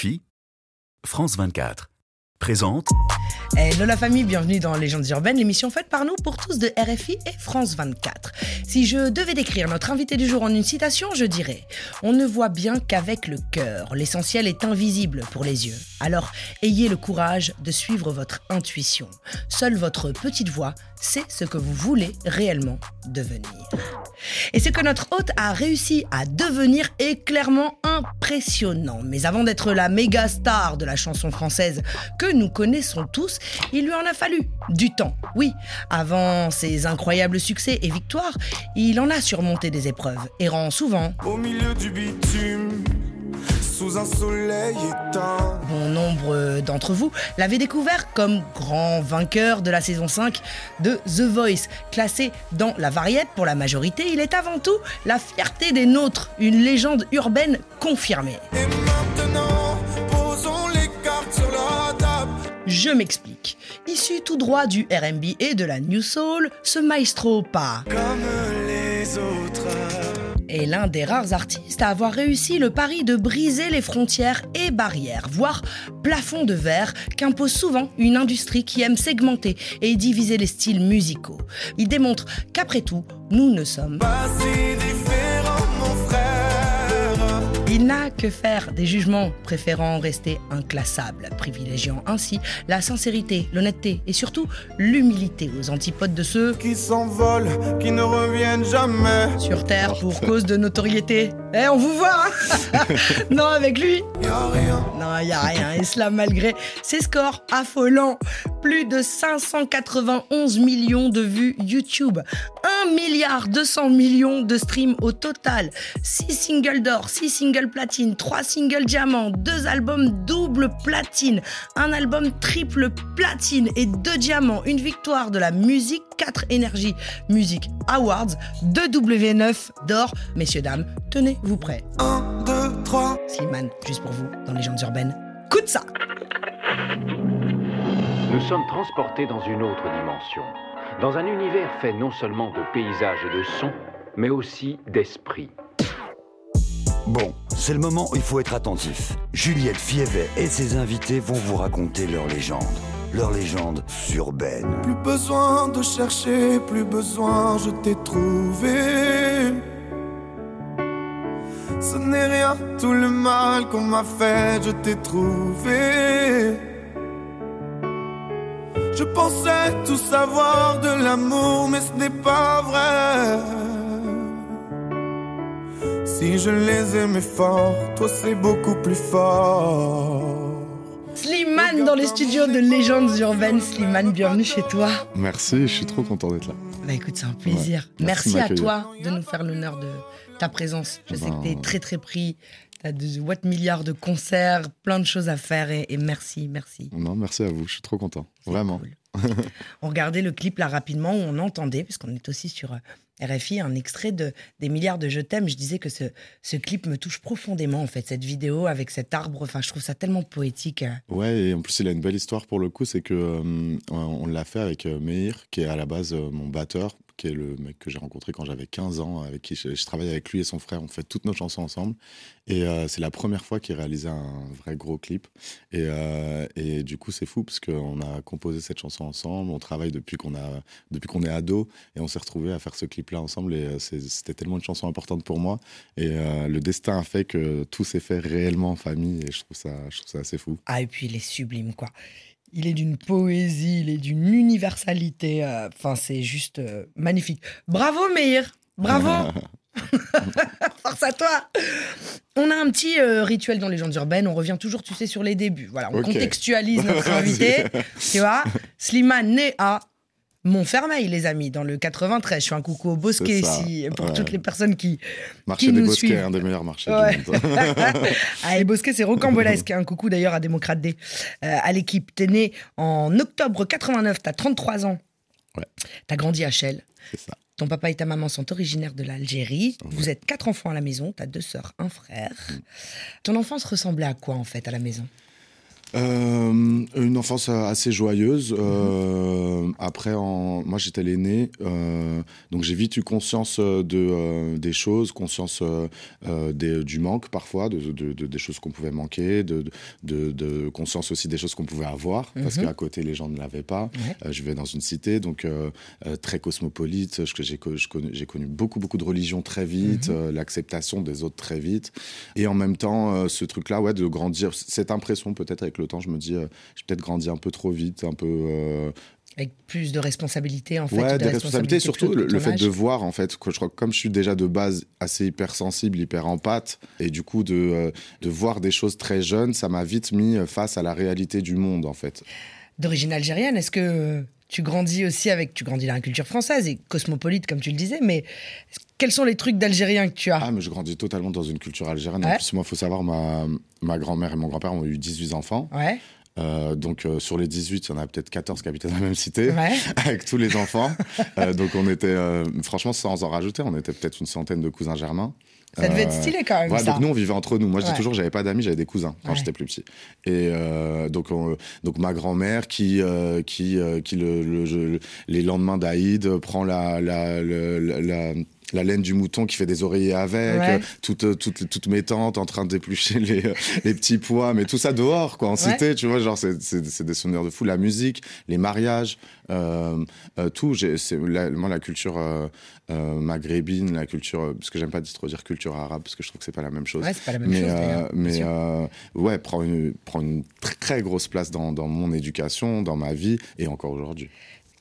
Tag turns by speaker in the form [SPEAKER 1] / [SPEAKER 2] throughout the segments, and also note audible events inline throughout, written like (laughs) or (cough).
[SPEAKER 1] RFI, France 24. Présente
[SPEAKER 2] Hello la famille, bienvenue dans Légendes urbaines, l'émission faite par nous pour tous de RFI et France 24. Si je devais décrire notre invité du jour en une citation, je dirais On ne voit bien qu'avec le cœur, l'essentiel est invisible pour les yeux. Alors ayez le courage de suivre votre intuition. Seule votre petite voix sait ce que vous voulez réellement devenir. Et ce que notre hôte a réussi à devenir est clairement impressionnant. Mais avant d'être la méga star de la chanson française que nous connaissons tous, il lui en a fallu du temps. Oui, avant ses incroyables succès et victoires, il en a surmonté des épreuves, errant souvent
[SPEAKER 3] Au milieu du bitume, sous un soleil éteint.
[SPEAKER 2] Bon nombre d'entre vous l'avaient découvert comme grand vainqueur de la saison 5 de The Voice. Classé dans la variette pour la majorité, il est avant tout la fierté des nôtres, une légende urbaine confirmée.
[SPEAKER 3] Et maintenant, posons les cartes sur la table.
[SPEAKER 2] Je m'explique. Issu tout droit du RB et de la New Soul, ce maestro pas
[SPEAKER 3] Comme.
[SPEAKER 2] Est l'un des rares artistes à avoir réussi le pari de briser les frontières et barrières, voire plafond de verre qu'impose souvent une industrie qui aime segmenter et diviser les styles musicaux. Il démontre qu'après tout, nous ne sommes
[SPEAKER 3] Pas
[SPEAKER 2] Il n'a que faire des jugements, préférant rester inclassable, privilégiant ainsi la sincérité, l'honnêteté et surtout l'humilité aux antipodes de ceux
[SPEAKER 3] Qui s'envolent, qui ne reviennent jamais.
[SPEAKER 2] sur Terre pour cause de notoriété. Eh, on vous voit hein (laughs) Non, avec lui,
[SPEAKER 3] Y a rien.
[SPEAKER 2] non, il y a rien. Et cela malgré ses scores affolants. Plus de 591 millions de vues YouTube. 1 milliard 200 millions de streams au total. 6 singles d'or, 6 singles platine, 3 singles diamants, 2 albums double platine, un album triple platine et 2 diamants, une victoire de la musique, 4 Energy Music Awards, 2 W9 d'or. Messieurs, dames, tenez-vous prêts.
[SPEAKER 3] Un, deux, trois.
[SPEAKER 2] Slimane, juste pour vous, dans Légendes urbaines. Coup de ça
[SPEAKER 4] Nous sommes transportés dans une autre dimension, dans un univers fait non seulement de paysages et de sons, mais aussi d'esprit.
[SPEAKER 5] Bon, c'est le moment où il faut être attentif. Juliette Fievet et ses invités vont vous raconter leur légende. Leur légende urbaine.
[SPEAKER 3] Plus besoin de chercher, plus besoin, je t'ai trouvé. Ce n'est rien, tout le mal qu'on m'a fait, je t'ai trouvé. Je pensais tout savoir de l'amour, mais ce n'est pas vrai. Si je les aimais fort, toi c'est beaucoup plus fort.
[SPEAKER 2] Slimane dans les studios de Légendes urbaines. Slimane, bienvenue chez toi.
[SPEAKER 6] Merci, je suis trop content d'être là.
[SPEAKER 2] Bah écoute, c'est un plaisir.
[SPEAKER 6] Ouais, merci
[SPEAKER 2] à toi de nous faire l'honneur de ta présence. Je sais que
[SPEAKER 6] Ben-
[SPEAKER 2] tu es très très pris. Tu as de what milliards de concerts, plein de choses à faire et, et merci, merci.
[SPEAKER 6] Non, merci à vous, je suis trop content. Vraiment.
[SPEAKER 2] cool. on regardait le clip là rapidement où on entendait, puisqu'on est aussi sur euh, RFI, un extrait de des milliards de Je t'aime. Je disais que ce, ce clip me touche profondément en fait, cette vidéo avec cet arbre. Enfin, je trouve ça tellement poétique. euh.
[SPEAKER 6] Ouais, et en plus, il a une belle histoire pour le coup, c'est que euh, on l'a fait avec euh, Meir, qui est à la base euh, mon batteur, qui est le mec que j'ai rencontré quand j'avais 15 ans, avec qui je, travaille avec lui et son frère, on fait toutes nos chansons ensemble. Et euh, c'est la première fois qu'il réalisait un vrai gros clip. Et, euh, et du coup, c'est fou parce qu'on a composé cette chanson ensemble, on travaille depuis qu'on a depuis qu'on est ado, et on s'est retrouvés à faire ce clip-là ensemble. Et euh, c'était tellement une chanson importante pour moi. Et le destin a fait que tout s'est fait réellement en famille, et je trouve ça, je trouve ça assez fou.
[SPEAKER 2] Ah, et puis il est sublime, quoi. Il est d'une poésie, il est d'une universalité. euh, Enfin, c'est juste euh, magnifique. Bravo, Meir Bravo (laughs) Force à toi On a un petit euh, rituel dans les légendes urbaines. On revient toujours, tu sais, sur les débuts. Voilà, on contextualise notre (laughs) invité. tu vois Slimane, né à Montfermeil, les amis, dans le 93. Je fais un coucou au Bosquet ici, pour
[SPEAKER 6] ouais.
[SPEAKER 2] toutes les personnes qui,
[SPEAKER 6] Marché
[SPEAKER 2] Qui
[SPEAKER 6] des
[SPEAKER 2] nous
[SPEAKER 6] Bosquets,
[SPEAKER 2] suivent.
[SPEAKER 6] un des meilleurs marchés
[SPEAKER 2] Ouais.
[SPEAKER 6] du monde. (laughs)
[SPEAKER 2] ah, et Bosquet, c'est rocambolesque. Un coucou d'ailleurs à Démocrate D, euh, à l'équipe. T'es né en octobre 89, t'as 33 ans.
[SPEAKER 6] Ouais.
[SPEAKER 2] T'as grandi à Chelles.
[SPEAKER 6] C'est ça.
[SPEAKER 2] Ton papa et ta maman sont originaires de l'Algérie.
[SPEAKER 6] Ouais.
[SPEAKER 2] Vous êtes quatre enfants à la maison. T'as deux sœurs, un frère.
[SPEAKER 6] Mm.
[SPEAKER 2] Ton enfance ressemblait à quoi en fait à la maison?
[SPEAKER 6] Euh, une enfance assez joyeuse. Euh, après, en, moi, j'étais l'aîné, euh, donc j'ai vite eu conscience de des choses, conscience des- du manque parfois, de, de- de- des choses qu'on pouvait manquer, de, conscience aussi des choses qu'on pouvait avoir, parce
[SPEAKER 2] Mhm.
[SPEAKER 6] qu'à côté les gens ne l'avaient pas. Je vivais dans une cité, donc très cosmopolite. J'ai connu beaucoup beaucoup de religions très vite,
[SPEAKER 2] Mhm.
[SPEAKER 6] l'acceptation des autres très vite, et en même temps ce truc-là, ouais, de grandir. Cette impression peut-être avec le temps, je me dis, euh, j'ai peut-être grandi un peu trop vite, un peu. euh,
[SPEAKER 2] Avec plus de responsabilités, en fait.
[SPEAKER 6] ouais,
[SPEAKER 2] de
[SPEAKER 6] des responsabilités,
[SPEAKER 2] responsabilités
[SPEAKER 6] surtout le, fait de voir en fait que je crois que comme je suis déjà de base assez hypersensible, hyper empathe, et du coup de, euh, de voir des choses très jeunes, ça m'a vite mis face à la réalité du monde en fait.
[SPEAKER 2] D'origine algérienne, est-ce que tu grandis aussi avec. Tu grandis dans la culture française et cosmopolite, comme tu le disais, mais quels sont les trucs d'algérien que tu as?
[SPEAKER 6] Ah, mais je grandis totalement dans une culture algérienne.
[SPEAKER 2] Ouais.
[SPEAKER 6] En plus, moi, il faut savoir, ma, ma grand-mère et mon grand-père ont eu 18 enfants.
[SPEAKER 2] Ouais,
[SPEAKER 6] Euh, donc, euh, sur les 18, il y en a peut-être 14 qui habitaient dans la même cité,
[SPEAKER 2] ouais. (laughs)
[SPEAKER 6] avec tous les enfants. Euh, donc, on était, franchement, sans en rajouter, on était peut-être une centaine de cousins germains.
[SPEAKER 2] Ça devait être stylé quand même,
[SPEAKER 6] Ouais,
[SPEAKER 2] ça.
[SPEAKER 6] donc nous on vivait entre nous. Moi je dis
[SPEAKER 2] Ouais.
[SPEAKER 6] toujours j'avais pas d'amis, j'avais des cousins quand
[SPEAKER 2] Ouais.
[SPEAKER 6] j'étais plus petit. Et euh, donc on- donc ma grand-mère qui euh, qui euh, qui le, le- je- les lendemains d'Aïd prend la la, le- la, la- la laine du mouton qui fait des oreillers avec,
[SPEAKER 2] Ouais.
[SPEAKER 6] euh, toutes, euh, toutes, toutes mes tantes en train déplucher les, euh, les petits pois, mais tout ça dehors, quoi, en
[SPEAKER 2] Ouais.
[SPEAKER 6] cité, tu vois, genre, c'est- des souvenirs de fou. La musique, les mariages, euh, euh, tout. la- moi, la culture euh, maghrébine, la culture, parce que j'aime pas trop dire culture arabe, parce que je trouve que c'est pas la même chose.
[SPEAKER 2] Ouais, pas la même
[SPEAKER 6] mais
[SPEAKER 2] chose.
[SPEAKER 6] mais ouais, prend une, prend une très, très grosse place dans, dans mon éducation, dans ma vie et encore aujourd'hui.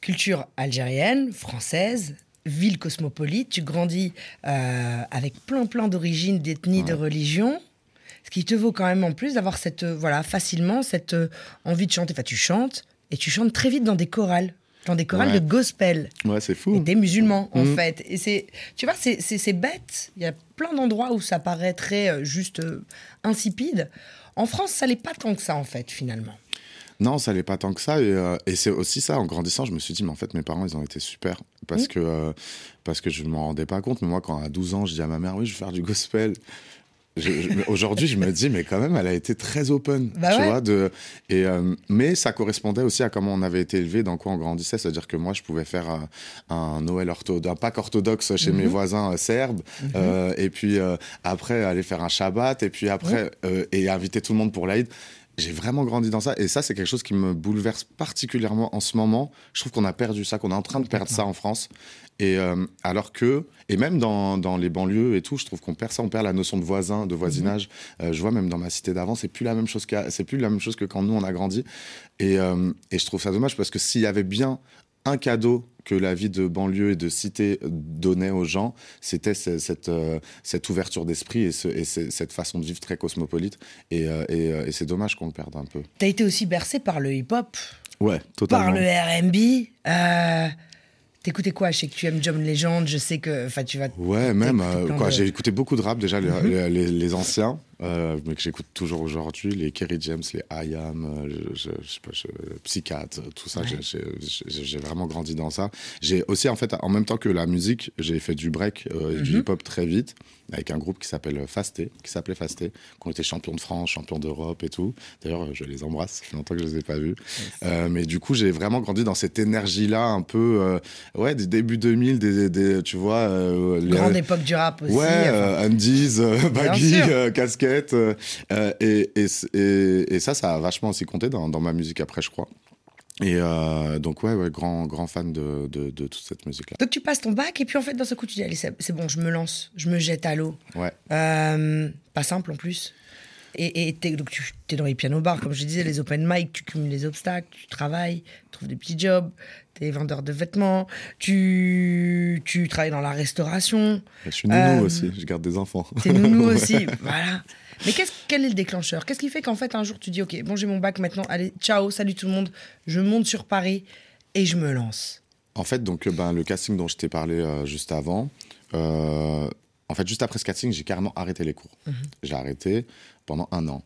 [SPEAKER 2] culture algérienne, française, ville cosmopolite, tu grandis euh, avec plein plein d'origines, d'ethnies, de religions. Ce qui te vaut quand même en plus d'avoir cette euh, voilà facilement cette euh, envie de chanter. Enfin, tu chantes et tu chantes très vite dans des chorales, dans des chorales
[SPEAKER 6] Ouais.
[SPEAKER 2] de gospel.
[SPEAKER 6] Ouais, c'est
[SPEAKER 2] Et
[SPEAKER 6] fou.
[SPEAKER 2] des musulmans en
[SPEAKER 6] Mhm.
[SPEAKER 2] fait. Et c'est, tu vois, c'est, bête. Il y a plein d'endroits où ça paraîtrait juste insipide. En France, ça l'est pas tant que ça en fait finalement.
[SPEAKER 6] Non, ça l'est pas tant que ça. Et, euh, et c'est aussi ça, en grandissant, je me suis dit, mais en fait, mes parents, ils ont été super. Parce,
[SPEAKER 2] Mm.
[SPEAKER 6] que, euh, parce que je ne m'en rendais pas compte. Mais moi, quand à 12 ans, je dis à ma mère, oui, je vais faire du gospel. Aujourd'hui, je me dis, mais quand même, elle a été très open.
[SPEAKER 2] Bah
[SPEAKER 6] tu
[SPEAKER 2] ouais.
[SPEAKER 6] vois, de, et, euh, mais ça correspondait aussi à comment on avait été élevé, dans quoi on grandissait. C'est-à-dire que moi, je pouvais faire euh, un Noël orthodoxe, un Pâques orthodoxe chez mes
[SPEAKER 2] Mhm.
[SPEAKER 6] voisins euh, serbes. euh, et puis après, aller faire un Shabbat. Et puis après, et inviter tout le monde pour l'Aïd. J'ai vraiment grandi dans ça. Et ça, c'est quelque chose qui me bouleverse particulièrement en ce moment. Je trouve qu'on a perdu ça, qu'on est en train de perdre ça en France. Et euh, alors que, et même dans, dans les banlieues et tout, je trouve qu'on perd ça, on perd la notion de voisin, de voisinage. Euh, je vois même dans ma cité d'avant, c'est plus la même chose qu'à- c'est plus la même chose que quand nous on a grandi. Et, euh, et je trouve ça dommage parce que s'il y avait bien un cadeau que la vie de banlieue et de cité donnait aux gens, c'était ce- cette, euh, cette ouverture d'esprit et, ce- et ce- cette façon de vivre très cosmopolite. Et, euh, et, euh, et c'est dommage qu'on le perde un peu.
[SPEAKER 2] T'as été aussi bercé par le hip-hop,
[SPEAKER 6] Ouais,
[SPEAKER 2] par
[SPEAKER 6] totalement.
[SPEAKER 2] le R&B. Euh, T'écoutais quoi Je sais que tu aimes John Legend, je sais que... Enfin, tu vas...
[SPEAKER 6] Ouais, même. euh, quoi,
[SPEAKER 2] de-
[SPEAKER 6] J'ai écouté beaucoup de rap déjà,
[SPEAKER 2] Mhm.
[SPEAKER 6] les, les- les anciens, euh, mais que j'écoute toujours aujourd'hui, les Kerry James, les I Am, euh, je, je, je je- Psychiatre, tout ça.
[SPEAKER 2] Ouais.
[SPEAKER 6] j'ai- vraiment grandi dans ça. J'ai aussi, en fait, en même temps que la musique, j'ai fait du break euh, et du
[SPEAKER 2] Mhm.
[SPEAKER 6] hip-hop très vite avec un groupe qui s'appelle Fasté, qui s'appelait Fasté, qui ont été champions de France, champions d'Europe et tout. D'ailleurs, euh, je les embrasse. Ça fait longtemps que je les ai pas vus. Euh, mais du coup, j'ai vraiment grandi dans cette énergie-là, un peu, euh, ouais, des débuts 2000, des, des- tu vois, euh, les-
[SPEAKER 2] Grande époque du rap aussi.
[SPEAKER 6] Ouais, euh, undies, euh, baggy, euh, casquette. Euh, euh, et, et, et, et ça, ça a vachement aussi compté dans, dans ma musique après, je crois. Et euh, donc, ouais, ouais, grand, grand fan de, de, de toute cette musique-là.
[SPEAKER 2] Donc tu passes ton bac et puis en fait, dans ce coup, tu dis, allez, c'est c'est bon, je me lance, je me jette à l'eau.
[SPEAKER 6] Ouais.
[SPEAKER 2] Euh, pas simple en plus. Et, donc tu es dans les piano bars, comme je disais, les open mic, tu cumules les obstacles, tu travailles, tu trouves des petits jobs, tu es vendeur de vêtements, tu, tu travailles dans la restauration,
[SPEAKER 6] Je suis nounou
[SPEAKER 2] Euh,
[SPEAKER 6] aussi, je garde des enfants.
[SPEAKER 2] t'es nounou (laughs) aussi, voilà. Mais qu'est-ce, quel est le déclencheur? Qu'est-ce qui fait qu'en fait un jour tu dis, ok, bon j'ai mon bac maintenant, allez, ciao, salut tout le monde, je monte sur Paris et je me lance?
[SPEAKER 6] En fait, donc, euh, ben, le casting dont je t'ai parlé euh, juste avant, euh, en fait, juste après ce casting, j'ai carrément arrêté les cours.
[SPEAKER 2] Mhm.
[SPEAKER 6] J'ai arrêté pendant un an.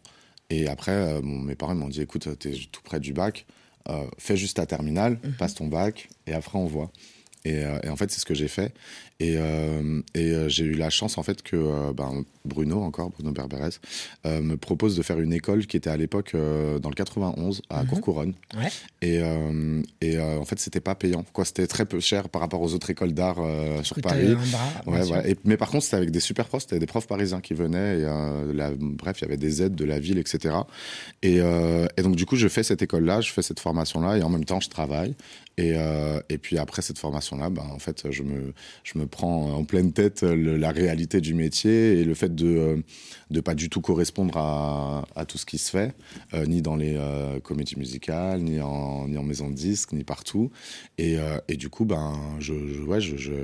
[SPEAKER 6] Et après, euh, mes parents m'ont dit écoute, t'es tout près du bac, euh, fais juste ta terminale,
[SPEAKER 2] Mhm.
[SPEAKER 6] passe ton bac, et après, on voit. Et, euh, et en fait, c'est ce que j'ai fait. Et, euh, et j'ai eu la chance, en fait, que ben, Bruno encore, Bruno Berberes, euh, me propose de faire une école qui était à l'époque euh, dans le 91 à
[SPEAKER 2] Mhm.
[SPEAKER 6] Courcouronne.
[SPEAKER 2] Ouais.
[SPEAKER 6] Et, euh, et euh, en fait, c'était pas payant. Quoi, c'était très peu cher par rapport aux autres écoles d'art sur Paris.
[SPEAKER 2] bras,
[SPEAKER 6] Ouais. Et- mais par contre, c'était avec des super profs, c'était des profs parisiens qui venaient. Et, la- bref, il y avait des aides de la ville, etc. Et, et donc, du coup, je fais cette école-là, je fais cette formation-là, et en même temps, je travaille. Et, et puis après cette formation-là, ben, en fait, je me, je me prends en pleine tête le- la réalité du métier et le fait de ne pas du tout correspondre à, à tout ce qui se fait, euh, ni dans les euh, comédies musicales, ni en, ni en maison de disques, ni partout. Et, euh, et du coup, ben, je, ouais,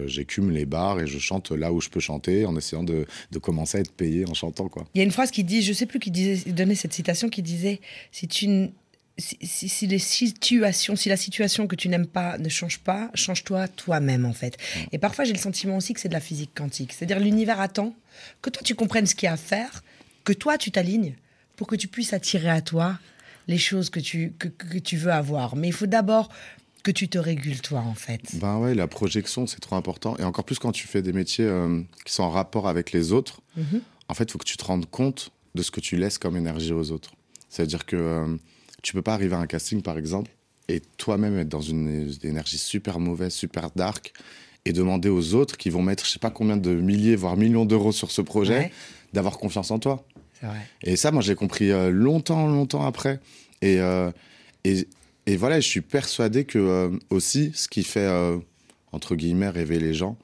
[SPEAKER 6] j'écume les bars et je chante là où je peux chanter en essayant de, de commencer à être payé en chantant. Quoi.
[SPEAKER 2] Il y a une phrase qui dit, je sais plus qui disait, donnait cette citation qui disait, si tu si, si- si les situations, si la situation que tu n'aimes pas ne change pas, change-toi toi-même en fait. Et parfois j'ai le sentiment aussi que c'est de la physique quantique, c'est-à-dire l'univers attend que toi tu comprennes ce qu'il y a à faire, que toi tu t'alignes pour que tu puisses attirer à toi les choses que tu que, que tu veux avoir. Mais il faut d'abord que tu te régules toi en fait.
[SPEAKER 6] Ben ouais, la projection, c'est trop important. Et encore plus quand tu fais des métiers euh, qui sont en rapport avec les autres.
[SPEAKER 2] Mhm.
[SPEAKER 6] En fait, il faut que tu te rendes compte de ce que tu laisses comme énergie aux autres. C'est-à-dire que euh, tu peux pas arriver à un casting, par exemple, et toi-même être dans une, une énergie super mauvaise, super dark, et demander aux autres qui vont mettre je sais pas combien de milliers, voire millions d'euros sur ce projet,
[SPEAKER 2] Ouais.
[SPEAKER 6] d'avoir confiance en toi.
[SPEAKER 2] Vrai.
[SPEAKER 6] Et ça, moi, j'ai compris euh, longtemps, longtemps après. Et, euh, et, et voilà, je suis persuadé que euh, aussi, ce qui fait, entre guillemets, rêver les gens,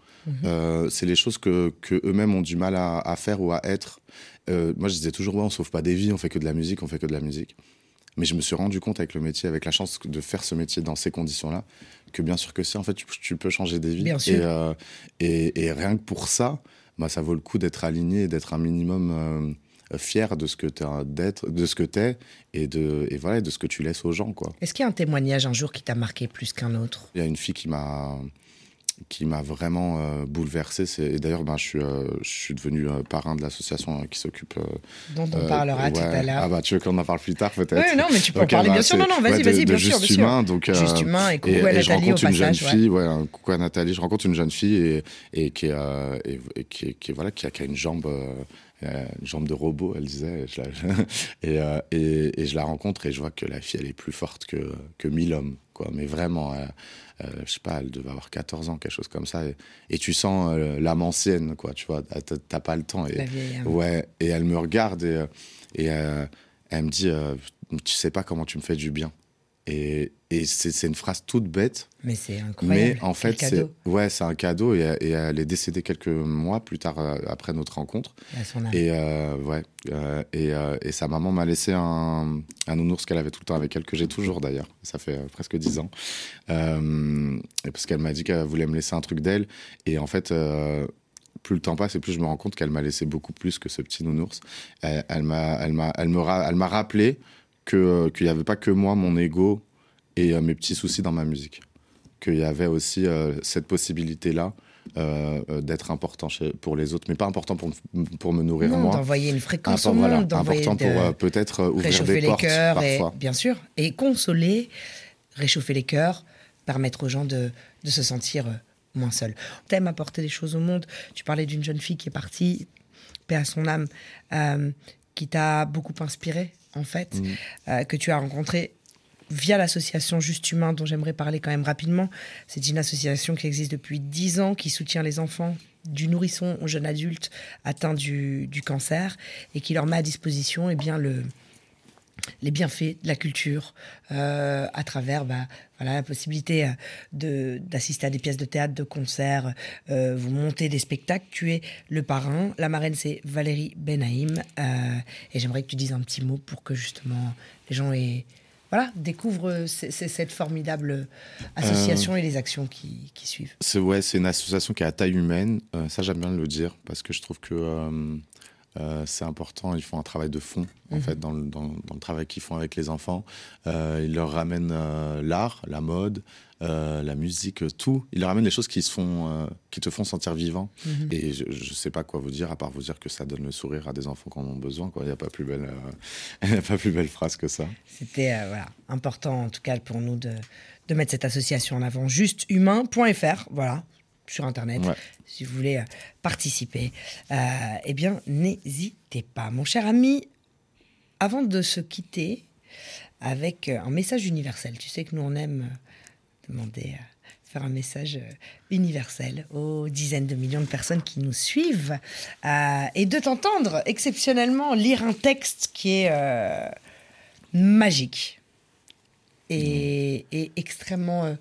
[SPEAKER 6] euh, c'est les choses que, que eux-mêmes ont du mal à, à faire ou à être. Moi, je disais toujours, ouais, on sauve pas des vies, on fait que de la musique, on fait que de la musique. Mais je me suis rendu compte avec le métier, avec la chance de faire ce métier dans ces conditions-là, que bien sûr que si, en fait, tu, tu peux changer des vies.
[SPEAKER 2] Bien sûr.
[SPEAKER 6] Et, euh, et, et rien que pour ça, bah, ça vaut le coup d'être aligné et d'être un minimum euh, fier de ce que tu d'être, de ce que t'es et de et voilà de ce que tu laisses aux gens quoi.
[SPEAKER 2] Est-ce qu'il y a un témoignage un jour qui t'a marqué plus qu'un autre?
[SPEAKER 6] Il y a une fille qui m'a qui m'a vraiment euh, bouleversé. Et d'ailleurs ben je suis euh, je suis devenu euh, parrain de l'association euh, qui s'occupe.
[SPEAKER 2] dont on parlera tout
[SPEAKER 6] ouais.
[SPEAKER 2] à l'heure
[SPEAKER 6] Ah bah tu veux qu'on en parle plus tard peut-être?
[SPEAKER 2] Oui, non, mais tu peux en
[SPEAKER 6] Ok,
[SPEAKER 2] parler,
[SPEAKER 6] bah,
[SPEAKER 2] bien sûr. Non, non, vas-y,
[SPEAKER 6] ouais,
[SPEAKER 2] vas-y, bien sûr,
[SPEAKER 6] Juste
[SPEAKER 2] bien sûr.
[SPEAKER 6] humain, donc,
[SPEAKER 2] Juste humain et coucou
[SPEAKER 6] et,
[SPEAKER 2] à
[SPEAKER 6] je
[SPEAKER 2] Nathalie au
[SPEAKER 6] rencontre une jeune
[SPEAKER 2] ouais.
[SPEAKER 6] fille, ouais, coucou à Nathalie. Je rencontre une jeune fille et, et qui, est, et, qui, voilà, qui a, qui a une jambe, une jambe de robot, elle disait. Et je la, (laughs) et, euh, et, et je la rencontre et je vois que la fille, elle est plus forte que, que mille hommes, quoi. Mais vraiment, euh, euh, je sais pas, elle devait avoir 14 ans, quelque chose comme ça. Et, et tu sens euh, l'âme ancienne, quoi. Tu vois, t'as pas le temps. Et. Ouais, et elle me regarde et, euh, et elle me dit Tu sais pas comment tu me fais du bien. Et, et c'est une phrase toute bête,
[SPEAKER 2] Mais c'est incroyable.
[SPEAKER 6] mais en fait, c'est
[SPEAKER 2] cadeau
[SPEAKER 6] ouais, c'est un cadeau. Et, et elle est décédée quelques mois plus tard euh, après notre rencontre.
[SPEAKER 2] à son âme.
[SPEAKER 6] Et euh, ouais, euh, et, euh, et sa maman m'a laissé un, un nounours qu'elle avait tout le temps avec elle, que j'ai toujours d'ailleurs. Ça fait presque dix ans. Parce qu'elle m'a dit qu'elle voulait me laisser un truc d'elle. Et en fait, plus le temps passe et plus je me rends compte qu'elle m'a laissé beaucoup plus que ce petit nounours. Elle, elle m'a, elle m'a, elle me, ra- elle m'a rappelé que qu'il n'y avait pas que moi, mon ego et euh, mes petits soucis dans ma musique. Qu'il y avait aussi euh, cette possibilité-là. euh, euh, d'être important chez- pour les autres, mais pas important pour, pour me nourrir
[SPEAKER 2] Non,
[SPEAKER 6] moi.
[SPEAKER 2] d'envoyer une fréquence
[SPEAKER 6] Important,
[SPEAKER 2] au
[SPEAKER 6] voilà,
[SPEAKER 2] monde, d'envoyer
[SPEAKER 6] important pour euh, peut-être euh, ouvrir des
[SPEAKER 2] les
[SPEAKER 6] portes
[SPEAKER 2] cœurs, et,
[SPEAKER 6] parfois.
[SPEAKER 2] bien sûr, et consoler, réchauffer les cœurs, permettre aux gens de, de se sentir euh, moins seuls. T'aimes apporter des choses au monde. Tu parlais d'une jeune fille qui est partie, paix à son âme, euh, qui t'a beaucoup inspiré, en fait,
[SPEAKER 6] Mm.
[SPEAKER 2] euh, que tu as rencontré via l'association Juste Humain, dont j'aimerais parler quand même rapidement. C'est une association qui existe depuis 10 ans, qui soutient les enfants du nourrisson au jeune adulte atteint du, du cancer et qui leur met à disposition eh bien, le, les bienfaits de la culture euh, à travers bah, voilà, la possibilité euh, de- d'assister à des pièces de théâtre, de concerts, euh, vous montez des spectacles. Tu es le parrain. La marraine, c'est Valérie euh, et j'aimerais que tu dises un petit mot pour que justement les gens aient, voilà, découvrent c- c- cette formidable association et les actions qui, qui suivent.
[SPEAKER 6] C'est ouais, c'est une association qui est à taille humaine. Ça, j'aime bien le dire parce que je trouve que euh, c'est important. Ils font un travail de fond en
[SPEAKER 2] Mhm.
[SPEAKER 6] fait dans le, dans, dans le travail qu'ils font avec les enfants. Euh, ils leur ramènent euh, l'art, la mode, la musique, tout. Ils leur ramènent les choses qui se font, qui te font sentir vivant.
[SPEAKER 2] Mhm.
[SPEAKER 6] Et je, je sais pas quoi vous dire à part vous dire que ça donne le sourire à des enfants qui en ont besoin. Quoi. Il n'y a pas plus belle, (laughs) il y a pas plus belle phrase que ça.
[SPEAKER 2] C'était voilà, important, en tout cas, pour nous de, de mettre cette association en avant. Justehumain.fr, voilà. Sur Internet.
[SPEAKER 6] Ouais.
[SPEAKER 2] Si vous voulez euh, participer, euh, eh bien, n'hésitez pas. Mon cher ami, avant de se quitter avec euh, un message universel, tu sais que nous, on aime demander, faire un message universel aux dizaines de millions de personnes qui nous suivent et de t'entendre exceptionnellement lire un texte qui est magique et, et extrêmement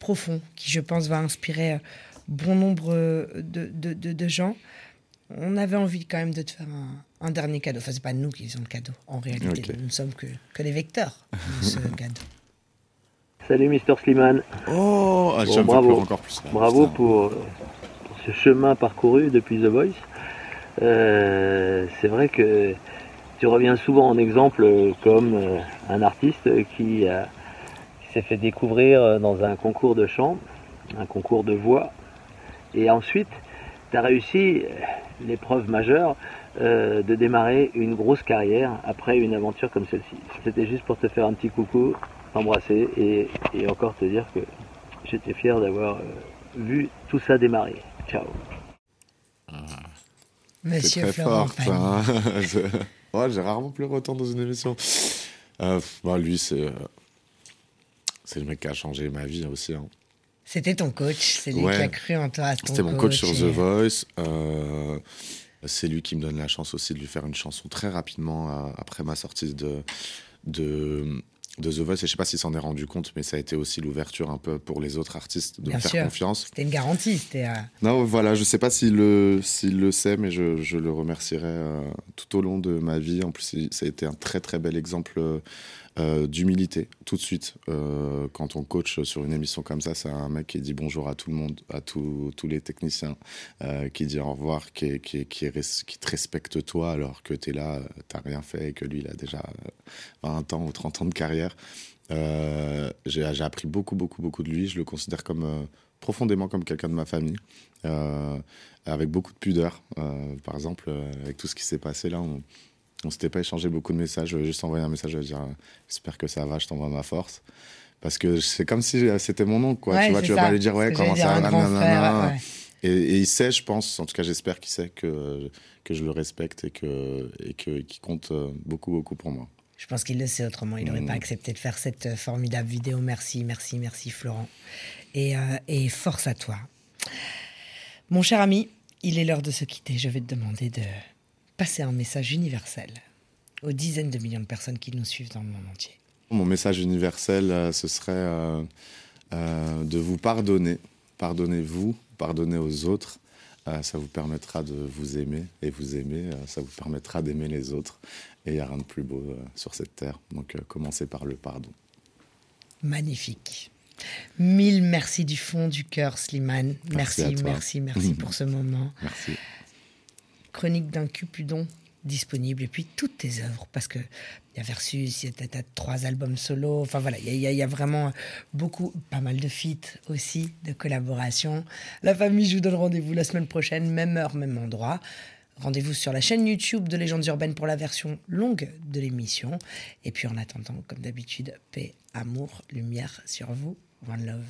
[SPEAKER 2] profond, qui, je pense, va inspirer bon nombre euh, de, de- de- de gens. On avait envie quand même de te faire un, un dernier cadeau. Enfin, c'est pas nous qui faisons le cadeau. En réalité, nous ne sommes que, que les vecteurs de ce (laughs) cadeau.
[SPEAKER 7] Salut Mister Slimane,
[SPEAKER 6] Oh, ah,
[SPEAKER 7] Bon, bravo.
[SPEAKER 6] encore plus. là.
[SPEAKER 7] bravo pour, euh, pour ce chemin parcouru depuis The Voice. Euh, c'est vrai que tu reviens souvent en exemple comme un artiste qui, a- qui s'est fait découvrir dans un concours de chant, un concours de voix, et ensuite tu as réussi euh, l'épreuve majeure euh, de démarrer une grosse carrière après une aventure comme celle-ci. C'était juste pour te faire un petit coucou, t'embrasser et, et encore te dire que j'étais fier d'avoir euh, vu tout ça démarrer. Ciao.
[SPEAKER 6] C'est
[SPEAKER 2] Monsieur
[SPEAKER 6] très
[SPEAKER 2] Florent
[SPEAKER 6] fort. Hein. (laughs) Je- Ouais, j'ai rarement pleuré autant dans une émission. Euh, bah, lui, c'est euh, c'est le mec qui a changé ma vie aussi. hein.
[SPEAKER 2] C'était ton coach, c'est lui
[SPEAKER 6] Ouais.
[SPEAKER 2] qui a cru en toi.
[SPEAKER 6] C'était mon coach sur
[SPEAKER 2] et-
[SPEAKER 6] The Voice. euh, c'est lui qui me donne la chance aussi de lui faire une chanson très rapidement euh, après ma sortie de, de, de The Voice. Et je sais pas s'il s'en est rendu compte, mais ça a été aussi l'ouverture un peu pour les autres artistes de
[SPEAKER 2] Bien
[SPEAKER 6] me faire
[SPEAKER 2] sûr.
[SPEAKER 6] confiance.
[SPEAKER 2] C'était une garantie. C'était. euh,
[SPEAKER 6] Non, voilà, je sais pas s'il le, s'il le sait, mais je, je le remercierai euh, tout au long de ma vie. En plus, il- ça a été un très très bel exemple euh, d'humilité, tout de suite. Quand on coach sur une émission comme ça, c'est un mec qui dit bonjour à tout le monde, à tous tous les techniciens, qui dit au revoir, qui, qui, te respecte toi alors que tu es là, euh, t'as rien fait et que lui, il a déjà euh, 20 ans ou 30 ans de carrière. Euh, j'ai appris beaucoup, beaucoup, beaucoup de lui. Je le considère comme euh, profondément comme quelqu'un de ma famille, euh, avec beaucoup de pudeur. Par exemple, avec tout ce qui s'est passé là, on, on s'était pas échangé beaucoup de messages. Je vais juste envoyer un message, je vais dire j'espère que ça va, je t'envoie ma force. Parce que c'est comme si c'était mon oncle, quoi.
[SPEAKER 2] ouais,
[SPEAKER 6] tu vois, tu vas
[SPEAKER 2] ça.
[SPEAKER 6] pas lui dire ouais, comment ça va, nanana.
[SPEAKER 2] ouais.
[SPEAKER 6] Et, et il sait, je pense, en tout cas j'espère qu'il sait que, que je le respecte et que et que- qu'il compte beaucoup, beaucoup pour moi.
[SPEAKER 2] Je pense qu'il le sait autrement. Il n'aurait
[SPEAKER 6] Mm.
[SPEAKER 2] pas accepté de faire cette euh, formidable vidéo. Merci, merci, merci Florent. Et, euh, et force à toi. Mon cher ami, il est l'heure de se quitter. Je vais te demander de passer un message universel aux dizaines de millions de personnes qui nous suivent dans le monde entier.
[SPEAKER 6] Mon message universel, euh, ce serait euh, de vous pardonner. Pardonnez-vous, pardonnez aux autres. Euh, ça vous permettra de vous aimer et vous aimer, euh, ça vous permettra d'aimer les autres. Et il n'y a rien de plus beau euh, sur cette terre. Donc euh, commencez par le pardon.
[SPEAKER 2] Magnifique. Mille merci du fond du cœur, Slimane.
[SPEAKER 6] Merci
[SPEAKER 2] Merci, merci, merci pour ce moment. (laughs)
[SPEAKER 6] Merci.
[SPEAKER 2] Chronique d'un Cupidon disponible et puis toutes tes œuvres parce que il y a Versus, il y a trois albums solo, enfin voilà, il y, a- y a vraiment beaucoup, pas mal de feats aussi, de collaborations. La famille, je vous donne rendez-vous la semaine prochaine, même heure, même endroit. Rendez-vous sur la chaîne YouTube de Légendes Urbaines pour la version longue de l'émission. Et puis en attendant, comme d'habitude, paix, amour, lumière sur vous. One love.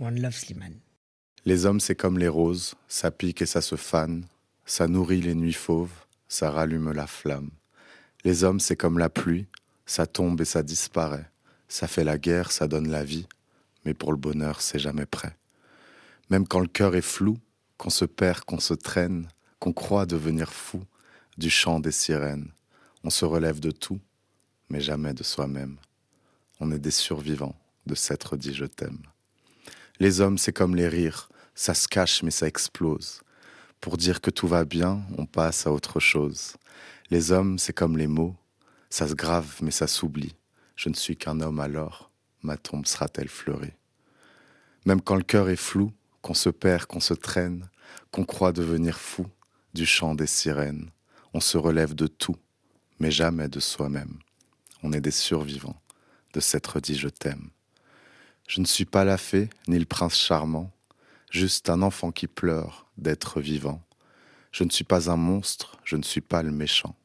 [SPEAKER 2] One love Slimane.
[SPEAKER 6] Les hommes, c'est comme les roses, ça pique et ça se fane, ça nourrit les nuits fauves, ça rallume la flamme. Les hommes, c'est comme la pluie, ça tombe et ça disparaît, ça fait la guerre, ça donne la vie, mais pour le bonheur, c'est jamais prêt. Même quand le cœur est flou, qu'on se perd, qu'on se traîne, qu'on croit devenir fou, du chant des sirènes, on se relève de tout, mais jamais de soi-même. On est des survivants de s'être dit je t'aime. Les hommes, c'est comme les rires, ça se cache mais ça explose. Pour dire que tout va bien, on passe à autre chose. Les hommes, c'est comme les mots, ça se grave mais ça s'oublie. Je ne suis qu'un homme alors, ma tombe sera-t-elle fleurie Même quand le cœur est flou, qu'on se perd, qu'on se traîne, qu'on croit devenir fou, du chant des sirènes, on se relève de tout, mais jamais de soi-même. On est des survivants de s'être dit je t'aime. Je ne suis pas la fée, ni le prince charmant, juste un enfant qui pleure d'être vivant. Je ne suis pas un monstre, je ne suis pas le méchant.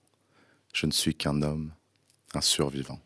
[SPEAKER 6] Je ne suis qu'un homme, un survivant.